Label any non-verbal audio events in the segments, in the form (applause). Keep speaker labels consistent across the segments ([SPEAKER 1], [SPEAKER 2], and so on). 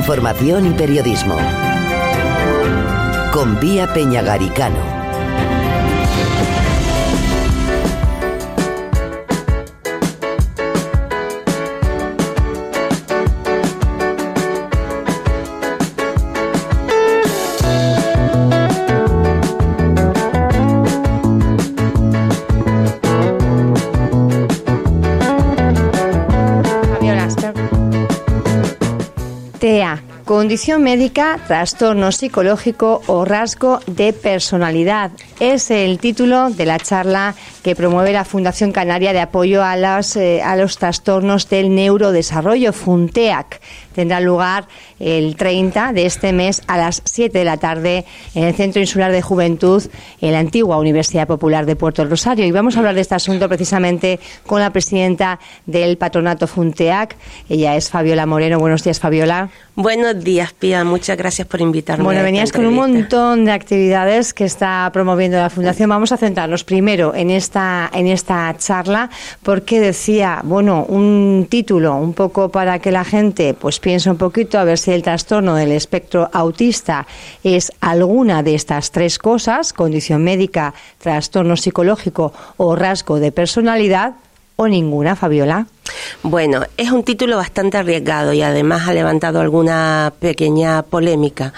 [SPEAKER 1] Información y periodismo. Con Vía Peñagaricano.
[SPEAKER 2] Condición médica, trastorno psicológico o rasgo de personalidad. Es el título de la charla que promueve la Fundación Canaria de Apoyo a, eh, a los Trastornos del Neurodesarrollo, FUNTEAC. Tendrá lugar el 30 de este mes a las 7 de la tarde en el Centro Insular de Juventud en la antigua Universidad Popular de Puerto Rosario. Y vamos a hablar de este asunto precisamente con la presidenta del patronato FUNTEAC. Ella es Fabiola Moreno. Buenos días, Fabiola.
[SPEAKER 3] Buenos días, Pía. Muchas gracias por invitarme.
[SPEAKER 2] Bueno, venías con un montón de actividades que está promoviendo la Fundación. Vamos a centrarnos primero en esta, en esta charla, porque decía, bueno, un título un poco para que la gente pues piense un poquito a ver si el trastorno del espectro autista es alguna de estas tres cosas, condición médica, trastorno psicológico o rasgo de personalidad, o ninguna, Fabiola.
[SPEAKER 3] Bueno, es un título bastante arriesgado y además ha levantado alguna pequeña polémica.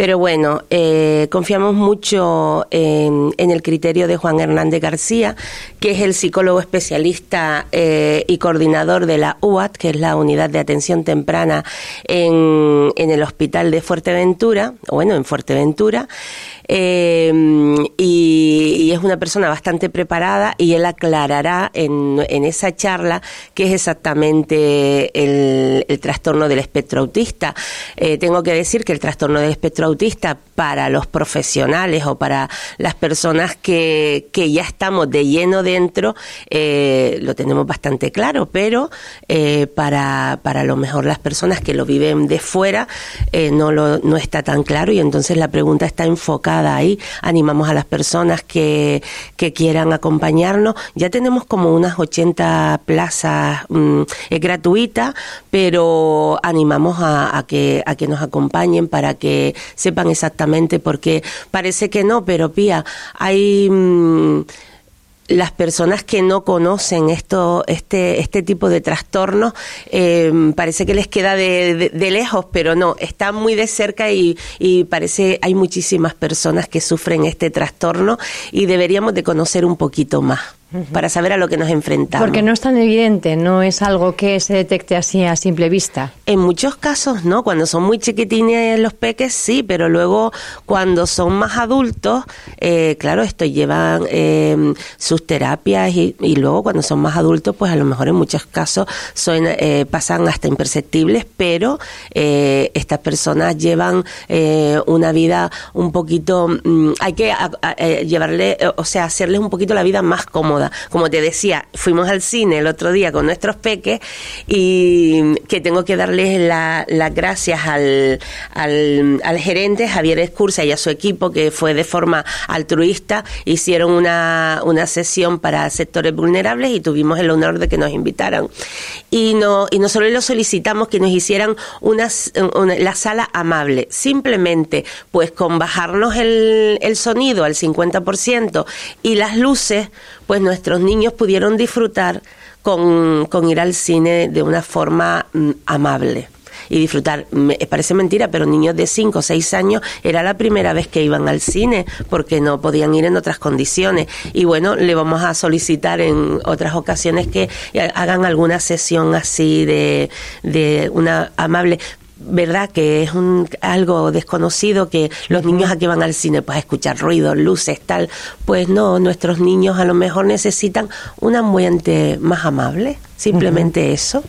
[SPEAKER 3] Pero bueno, eh, confiamos mucho en, el criterio de Juan Hernández García, que es el psicólogo especialista eh, y coordinador de la UAT, que es la Unidad de Atención Temprana en, en el Hospital de Fuerteventura, bueno, en Fuerteventura. Eh, y, es una persona bastante preparada y él aclarará en, en esa charla qué es exactamente el, trastorno del espectro autista. Eh, tengo que decir que el trastorno del espectro autista para los profesionales o para las personas que, que ya estamos de lleno dentro eh, lo tenemos bastante claro, pero para, para lo mejor las personas que lo viven de fuera no, lo, no está tan claro y entonces la pregunta está enfocada ahí. Animamos a las personas que, que quieran acompañarnos. Ya tenemos como unas 80 plazas mm, gratuitas, pero animamos a, que, a que nos acompañen para que sepan exactamente, porque parece que no, pero Pía, hay... Mm, las personas que no conocen esto, este, este tipo de trastornos, eh, parece que les queda de, lejos, pero no, está muy de cerca y, y parece hay muchísimas personas que sufren este trastorno y deberíamos de conocer un poquito más para saber a lo que nos enfrentamos.
[SPEAKER 2] Porque no es tan evidente, no es algo que se detecte así a simple vista.
[SPEAKER 3] En muchos casos no, cuando son muy chiquitines los peques sí, pero luego cuando son más adultos, eh, claro, esto llevan eh, sus terapias y, luego cuando son más adultos, pues a lo mejor en muchos casos son, eh, pasan hasta imperceptibles, pero estas personas llevan una vida un poquito, mm, hay que llevarle, o sea, hacerles un poquito la vida más cómoda como te decía, fuimos al cine el otro día con nuestros peques y que tengo que darles las gracias al, al, gerente Javier Escursa y a su equipo que fue de forma altruista, hicieron una, una sesión para sectores vulnerables y tuvimos el honor de que nos invitaran. Y no, y nosotros lo solicitamos que nos hicieran una, la sala amable, simplemente pues con bajarnos el, el sonido al 50% y las luces, pues nuestros niños pudieron disfrutar con, ir al cine de una forma mm, amable y disfrutar. Me, parece mentira, pero niños de 5 o 6 años era la primera vez que iban al cine porque no podían ir en otras condiciones. Y bueno, le vamos a solicitar en otras ocasiones que hagan alguna sesión así de, de una amable verdad que es un, algo desconocido que los niños aquí van al cine pues a escuchar ruidos, luces, tal, pues no, nuestros niños a lo mejor necesitan un ambiente más amable, simplemente eso.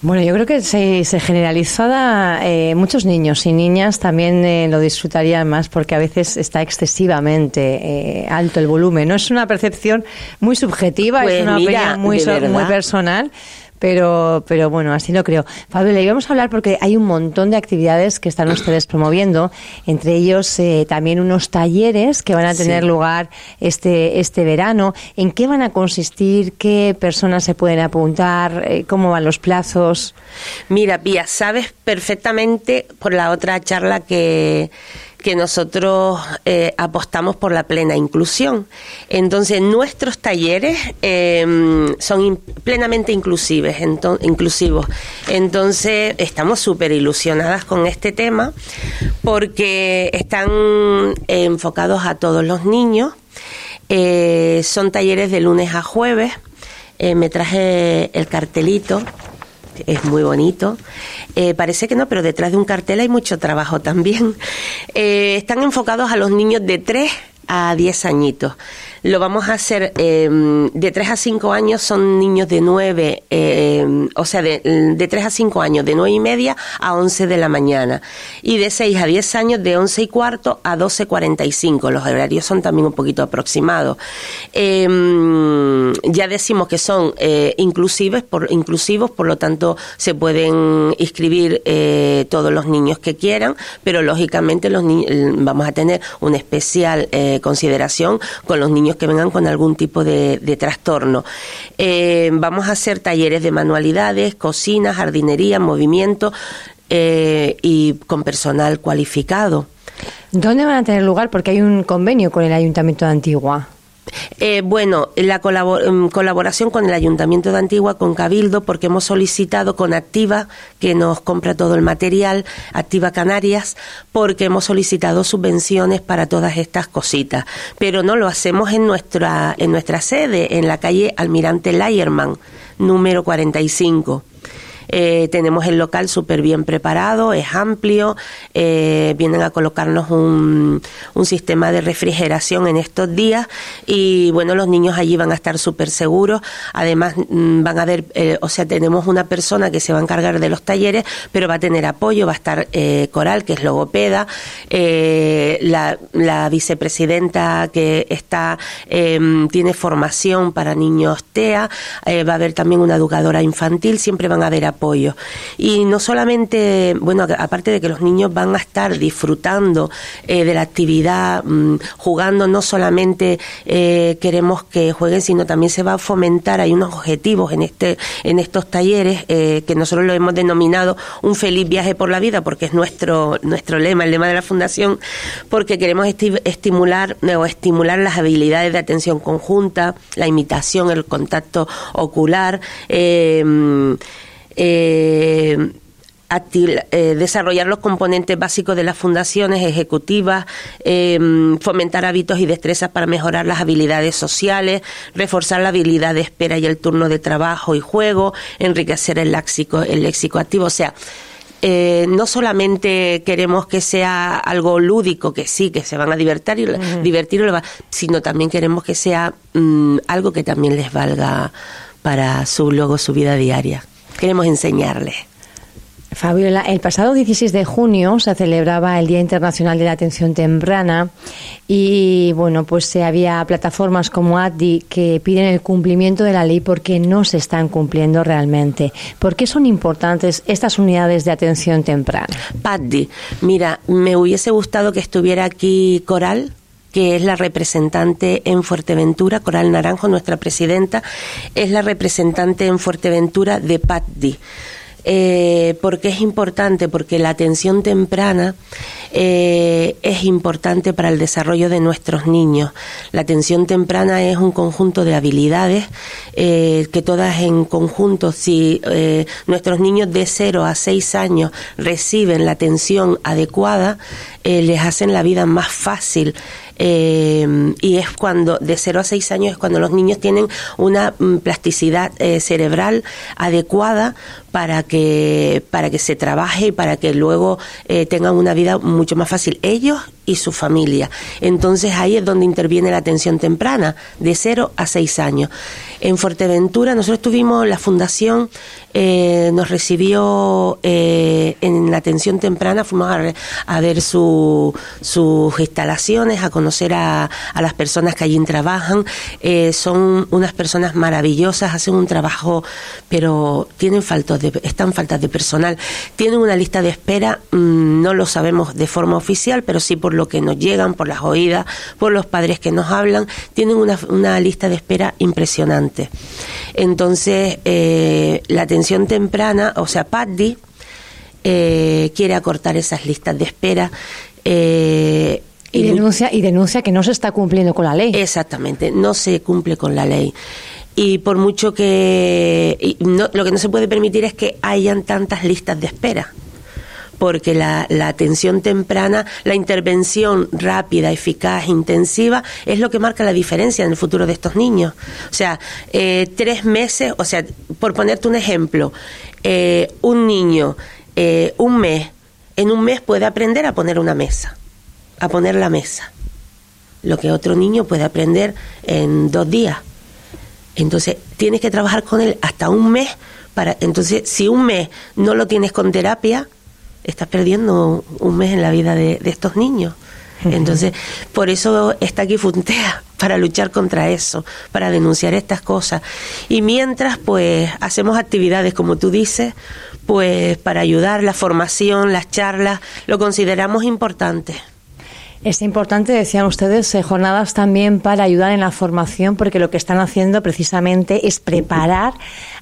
[SPEAKER 2] Bueno, yo creo que se, se generalizada, eh, muchos niños y niñas también eh, lo disfrutarían más porque a veces está excesivamente eh, alto el volumen. No es una percepción muy subjetiva, es pues una opinión muy, muy personal, pero, pero bueno, así lo creo. Fabio, le íbamos a hablar porque hay un montón de actividades que están ustedes promoviendo, entre ellos eh, también unos talleres que van a tener lugar este, este verano. ¿En qué van a consistir? ¿Qué personas se pueden apuntar? Eh, ¿Cómo van los plazos?
[SPEAKER 3] Mira, Pía, sabes perfectamente por la otra charla que que nosotros eh, apostamos por la plena inclusión. Entonces, nuestros talleres em, son plenamente inclusivos. Entonces, estamos súper ilusionadas con este tema porque están enfocados a todos los niños. Eh, son talleres de lunes a jueves. Eh, me traje el cartelito es muy bonito. Eh, parece que no, pero detrás de un cartel hay mucho trabajo también. (laughs) Eh, están enfocados a los niños de 3 a 10 añitos. Lo vamos a hacer em, de 3 a 5 años, son niños de 9, em, o sea, de, de 3 a 5 años, de 9 y media a 11 de la mañana. Y de 6 a 10 años, de 11 y cuarto a 12.45. Los horarios son también un poquito aproximados. Em, ya decimos que son eh, inclusivos, por, inclusivos, por lo tanto se pueden inscribir eh, todos los niños que quieran, pero lógicamente los vamos a tener una especial eh, consideración con los niños que vengan con algún tipo de, trastorno. Eh, vamos a hacer talleres de manualidades, cocina, jardinería, movimiento eh, y con personal cualificado.
[SPEAKER 2] ¿Dónde van a tener lugar? Porque hay un convenio con el Ayuntamiento de Antigua.
[SPEAKER 3] Eh, bueno, la mm, colaboración con el Ayuntamiento de Antigua, con Cabildo, porque hemos solicitado con Activa, que nos compra todo el material, Activa Canarias, porque hemos solicitado subvenciones para todas estas cositas. Pero no lo hacemos en nuestra, en nuestra sede, en la calle Almirante Layerman, número 45. Eh, tenemos el local súper bien preparado, es amplio, eh, vienen a colocarnos un, un, sistema de refrigeración en estos días y bueno, los niños allí van a estar súper seguros. Además, mm, van a ver, eh, o sea, tenemos una persona que se va a encargar de los talleres, pero va a tener apoyo, va a estar Coral, que es logopeda, la, la, vicepresidenta que está, em, tiene formación para niños TEA, va a haber también una educadora infantil, siempre van a haber apoyo apoyo. Y no solamente, bueno, aparte de que los niños van a estar disfrutando eh, de la actividad, mm, jugando, no solamente eh, queremos que jueguen, sino también se va a fomentar, hay unos objetivos en, este, en estos talleres eh, que nosotros lo hemos denominado un feliz viaje por la vida, porque es nuestro, nuestro lema, el lema de la Fundación, porque queremos estimular o estimular las habilidades de atención conjunta, la imitación, el contacto ocular. Eh, eh, desarrollar los componentes básicos de las fundaciones ejecutivas, eh, fomentar hábitos y destrezas para mejorar las habilidades sociales, reforzar la habilidad de espera y el turno de trabajo y juego, enriquecer el léxico, el léxico activo. O sea, eh, no solamente queremos que sea algo lúdico, que sí, que se van a divertir, y, divertir sino también queremos que sea mm, algo que también les valga para su luego su vida diaria queremos enseñarles.
[SPEAKER 2] Fabiola, el pasado 16 de junio se celebraba el Día Internacional de la Atención Temprana y bueno, pues se había plataformas como ADDI que piden el cumplimiento de la ley porque no se están cumpliendo realmente. ¿Por qué son importantes estas unidades de atención temprana?
[SPEAKER 3] PADDI, mira, me hubiese gustado que estuviera aquí Coral, que es la representante en Fuerteventura, Coral Naranjo, nuestra presidenta, es la representante en Fuerteventura de PATDI. Eh, porque es importante, porque la atención temprana eh, es importante para el desarrollo de nuestros niños. La atención temprana es un conjunto de habilidades eh, que todas en conjunto, si nuestros niños de 0 a 6 años reciben la atención adecuada, les hacen la vida más fácil eh, y es cuando, de 0 a 6 años, es cuando los niños tienen una mm, plasticidad eh, cerebral adecuada para que, para que se trabaje y para que luego eh, tengan una vida mucho más fácil, ellos y su familia. Entonces ahí es donde interviene la atención temprana, de 0 a 6 años. En Fuerteventura nosotros tuvimos la fundación, eh, nos recibió eh, en la atención temprana, fuimos a, ver sus instalaciones, a conocer a, las personas que allí trabajan. Eh, son unas personas maravillosas, hacen un trabajo, pero tienen faltas de, están faltas de personal. Tienen una lista de espera, mm, no lo sabemos de forma oficial, pero sí por lo que nos llegan, por las oídas, por los padres que nos hablan, tienen una, una lista de espera impresionante. Entonces, eh, la atención temprana, o sea, Paddy, eh, quiere acortar esas listas de espera.
[SPEAKER 2] Eh, y, denuncia, y denuncia que no se está cumpliendo con la ley.
[SPEAKER 3] Exactamente, no se cumple con la ley. Y por mucho que... lo que no se puede permitir es que hayan tantas listas de espera porque la, atención temprana, la intervención rápida, eficaz, intensiva, es lo que marca la diferencia en el futuro de estos niños. O sea, eh, tres meses, o sea, por ponerte un ejemplo, eh, un niño, eh, un mes, en un mes puede aprender a poner una mesa, a poner la mesa, lo que otro niño puede aprender en dos días. Entonces, tienes que trabajar con él hasta un mes para, entonces, si un mes no lo tienes con terapia, estás perdiendo un mes en la vida de, estos niños. Entonces, por eso está aquí Funtea, (laughs) para luchar contra eso, para denunciar estas cosas. Y mientras, pues, hacemos actividades, como tú dices, pues, para ayudar, la formación, las charlas, lo consideramos importante.
[SPEAKER 2] Es importante, decían ustedes, eh, jornadas también para ayudar en la formación, porque lo que están haciendo precisamente es preparar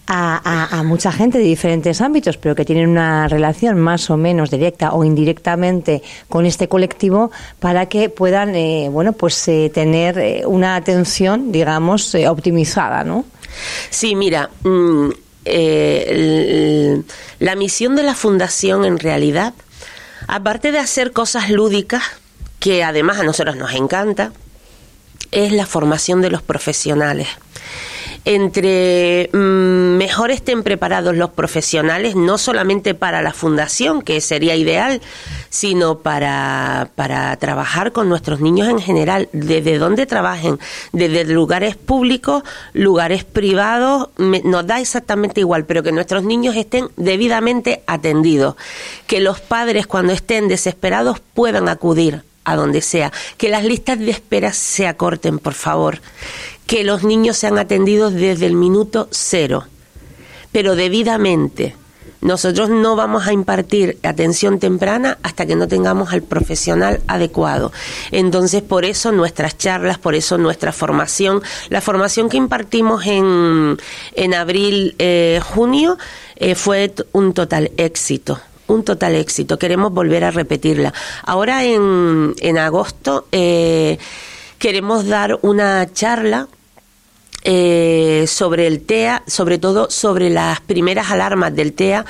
[SPEAKER 2] a, mucha gente de diferentes ámbitos, pero que tienen una relación más o menos directa o indirectamente con este colectivo para que puedan, eh, bueno, pues eh, tener una atención, digamos, optimizada, ¿no?
[SPEAKER 3] Sí, mira. Mm, la misión de la fundación en realidad, aparte de hacer cosas lúdicas, que además a nosotros nos encanta, es la formación de los profesionales. Entre mm, mejor estén preparados los profesionales, no solamente para la fundación, que sería ideal, sino para, para trabajar con nuestros niños en general, desde donde trabajen, desde lugares públicos, lugares privados, nos da exactamente igual, pero que nuestros niños estén debidamente atendidos, que los padres cuando estén desesperados puedan acudir a donde sea. Que las listas de espera se acorten, por favor. Que los niños sean atendidos desde el minuto cero, pero debidamente. Nosotros no vamos a impartir atención temprana hasta que no tengamos al profesional adecuado. Entonces, por eso nuestras charlas, por eso nuestra formación, la formación que impartimos en, en abril, eh, junio, eh, fue un total éxito un total éxito. Queremos volver a repetirla. Ahora en, en agosto eh, queremos dar una charla eh, sobre el TEA, sobre todo sobre las primeras alarmas del TEA,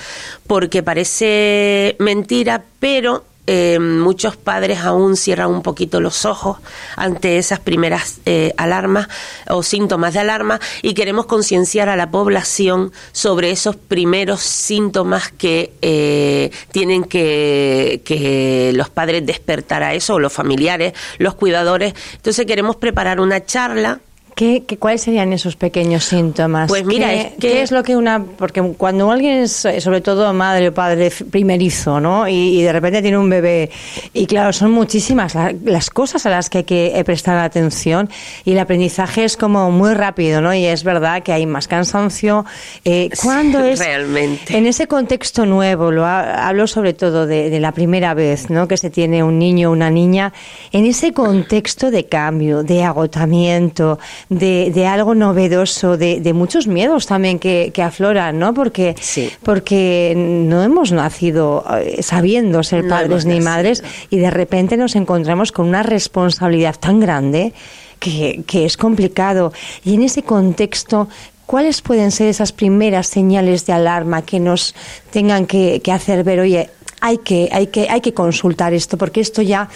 [SPEAKER 3] porque parece mentira, pero eh, muchos padres aún cierran un poquito los ojos ante esas primeras eh, alarmas o síntomas de alarma y queremos concienciar a la población sobre esos primeros síntomas que eh, tienen que, que los padres despertar a eso, o los familiares, los cuidadores. Entonces queremos preparar una charla
[SPEAKER 2] ¿Qué, cuáles serían esos pequeños síntomas?
[SPEAKER 3] Pues mira,
[SPEAKER 2] ¿Qué, es, ¿qué es lo que una...? Porque cuando alguien es, sobre todo madre o padre primerizo, ¿no? Y, de repente tiene un bebé, y claro, son muchísimas las cosas a las que hay que prestar atención, y el aprendizaje es como muy rápido, ¿no? Y es verdad que hay más cansancio. Eh, ¿Cuándo es...?
[SPEAKER 3] Realmente.
[SPEAKER 2] En ese contexto nuevo, lo hablo sobre todo de, de la primera vez, ¿no? Que se tiene un niño o una niña, en ese contexto de cambio, de agotamiento, de, algo novedoso, de, muchos miedos también que, afloran, ¿no? Porque, porque no hemos nacido eh, sabiendo ser padres ni madres y de repente nos encontramos con una responsabilidad tan grande que, es complicado. Y en ese contexto, ¿cuáles pueden ser esas primeras señales de alarma que nos tengan que, que hacer ver, oye, hay que, hay que, hay que consultar esto, porque esto ya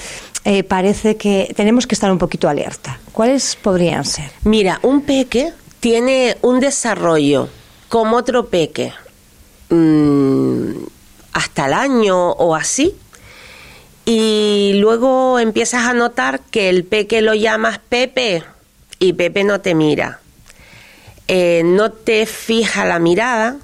[SPEAKER 2] eh, parece que tenemos que estar un poquito alerta. ¿Cuáles podrían ser?
[SPEAKER 3] Mira, un peque tiene un desarrollo como otro peque mm, hasta el año o así. Y luego empiezas a notar que el peque lo llamas Pepe y Pepe no te mira. eh, no te fija la mirada,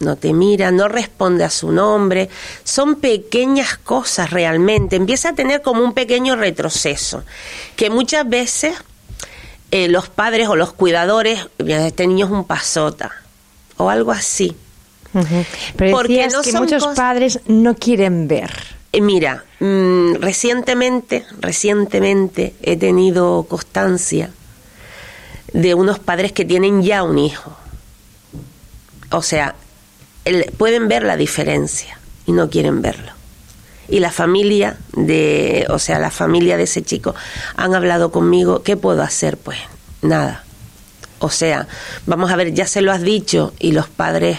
[SPEAKER 3] no te mira, no responde a su nombre. Son pequeñas cosas realmente. Empieza a tener como un pequeño retroceso, que muchas veces eh, los padres o los cuidadores, este niño es un pasota, o algo así.
[SPEAKER 2] Pero Porque que muchos padres no quieren ver.
[SPEAKER 3] Eh, mira, mm, recientemente, recientemente he tenido constancia de unos padres que tienen ya un hijo. O sea, pueden ver la diferencia y no quieren verlo. Y la familia de, o sea, la familia de ese chico han hablado conmigo, ¿qué puedo hacer? Pues nada. O sea, vamos a ver, ya se lo has dicho y los padres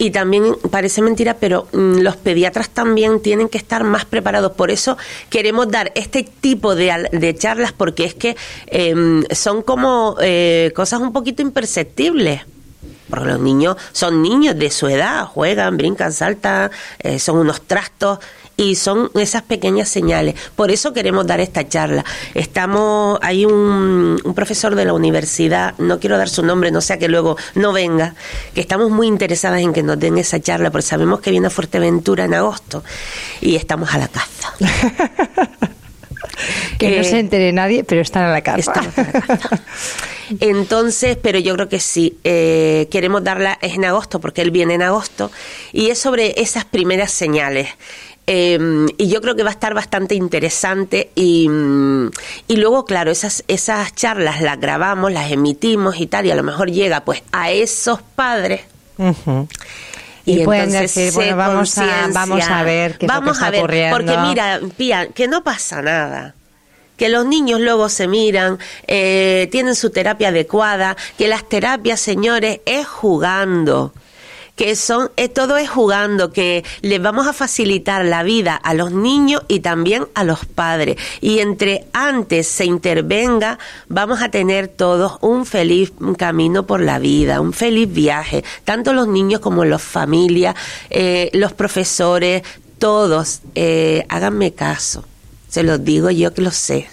[SPEAKER 3] y también parece mentira, pero mm, los pediatras también tienen que estar más preparados. Por eso queremos dar este tipo de, charlas porque es que em, son como eh, cosas un poquito imperceptibles porque los niños son niños de su edad, juegan, brincan, saltan, eh, son unos trastos y son esas pequeñas señales. Por eso queremos dar esta charla. Estamos, hay un, profesor de la universidad, no quiero dar su nombre, no sea que luego no venga, que estamos muy interesadas en que nos den esa charla, porque sabemos que viene a Fuerteventura en agosto y estamos a la caza. (laughs)
[SPEAKER 2] que no se entere nadie, pero están a la caza. (laughs)
[SPEAKER 3] Entonces, pero yo creo que sí, eh, queremos darla, es en agosto, porque él viene en agosto, y es sobre esas primeras señales. Em, y yo creo que va a estar bastante interesante y, y, luego, claro, esas, esas charlas las grabamos, las emitimos y tal, y a lo mejor llega pues a esos padres.
[SPEAKER 2] Y, pueden decir, bueno, vamos a, vamos a ver qué vamos está a ver,
[SPEAKER 3] Porque mira, Pía, que no pasa nada. Que los niños luego se miran, eh, tienen su terapia adecuada, que las terapias, señores, es jugando que son eh, todo es jugando, que les vamos a facilitar la vida a los niños y también a los padres. Y entre antes se intervenga, vamos a tener todos un feliz camino por la vida, un feliz viaje, tanto los niños como las familias, eh, los profesores, todos, eh, háganme caso. Se los digo yo que lo sé.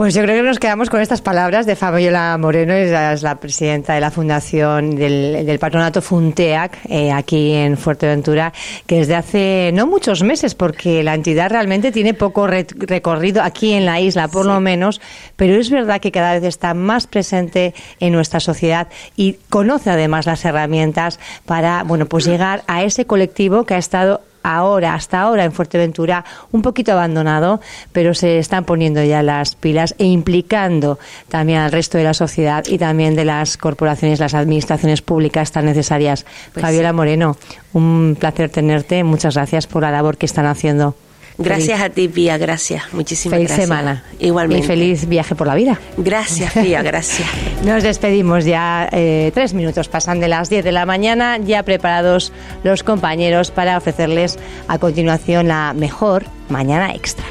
[SPEAKER 2] Pues yo creo que nos quedamos con estas palabras de Fabiola Moreno, es la, presidenta de la fundación del, patronato Funteac eh, aquí en Fuerteventura, que desde hace no muchos meses, porque la entidad realmente tiene poco recorrido aquí en la isla, por lo menos, pero es verdad que cada vez está más presente en nuestra sociedad y conoce además las herramientas para, bueno, pues llegar a ese colectivo que ha estado ahora, hasta ahora en Fuerteventura, un poquito abandonado, pero se están poniendo ya las pilas e implicando también al resto de la sociedad y también de las corporaciones, las administraciones públicas tan necesarias. Pues Fabiola Moreno, un placer tenerte. Muchas gracias por la labor que están haciendo.
[SPEAKER 3] Gracias a ti, Pía, gracias. Muchísimas
[SPEAKER 2] feliz
[SPEAKER 3] gracias.
[SPEAKER 2] semana.
[SPEAKER 3] Igualmente.
[SPEAKER 2] Y feliz viaje por la vida.
[SPEAKER 3] Gracias, Pía, gracias. (laughs)
[SPEAKER 2] Nos despedimos ya. Eh, tres minutos pasan de las diez de la mañana, ya preparados los compañeros para ofrecerles a continuación la mejor mañana extra.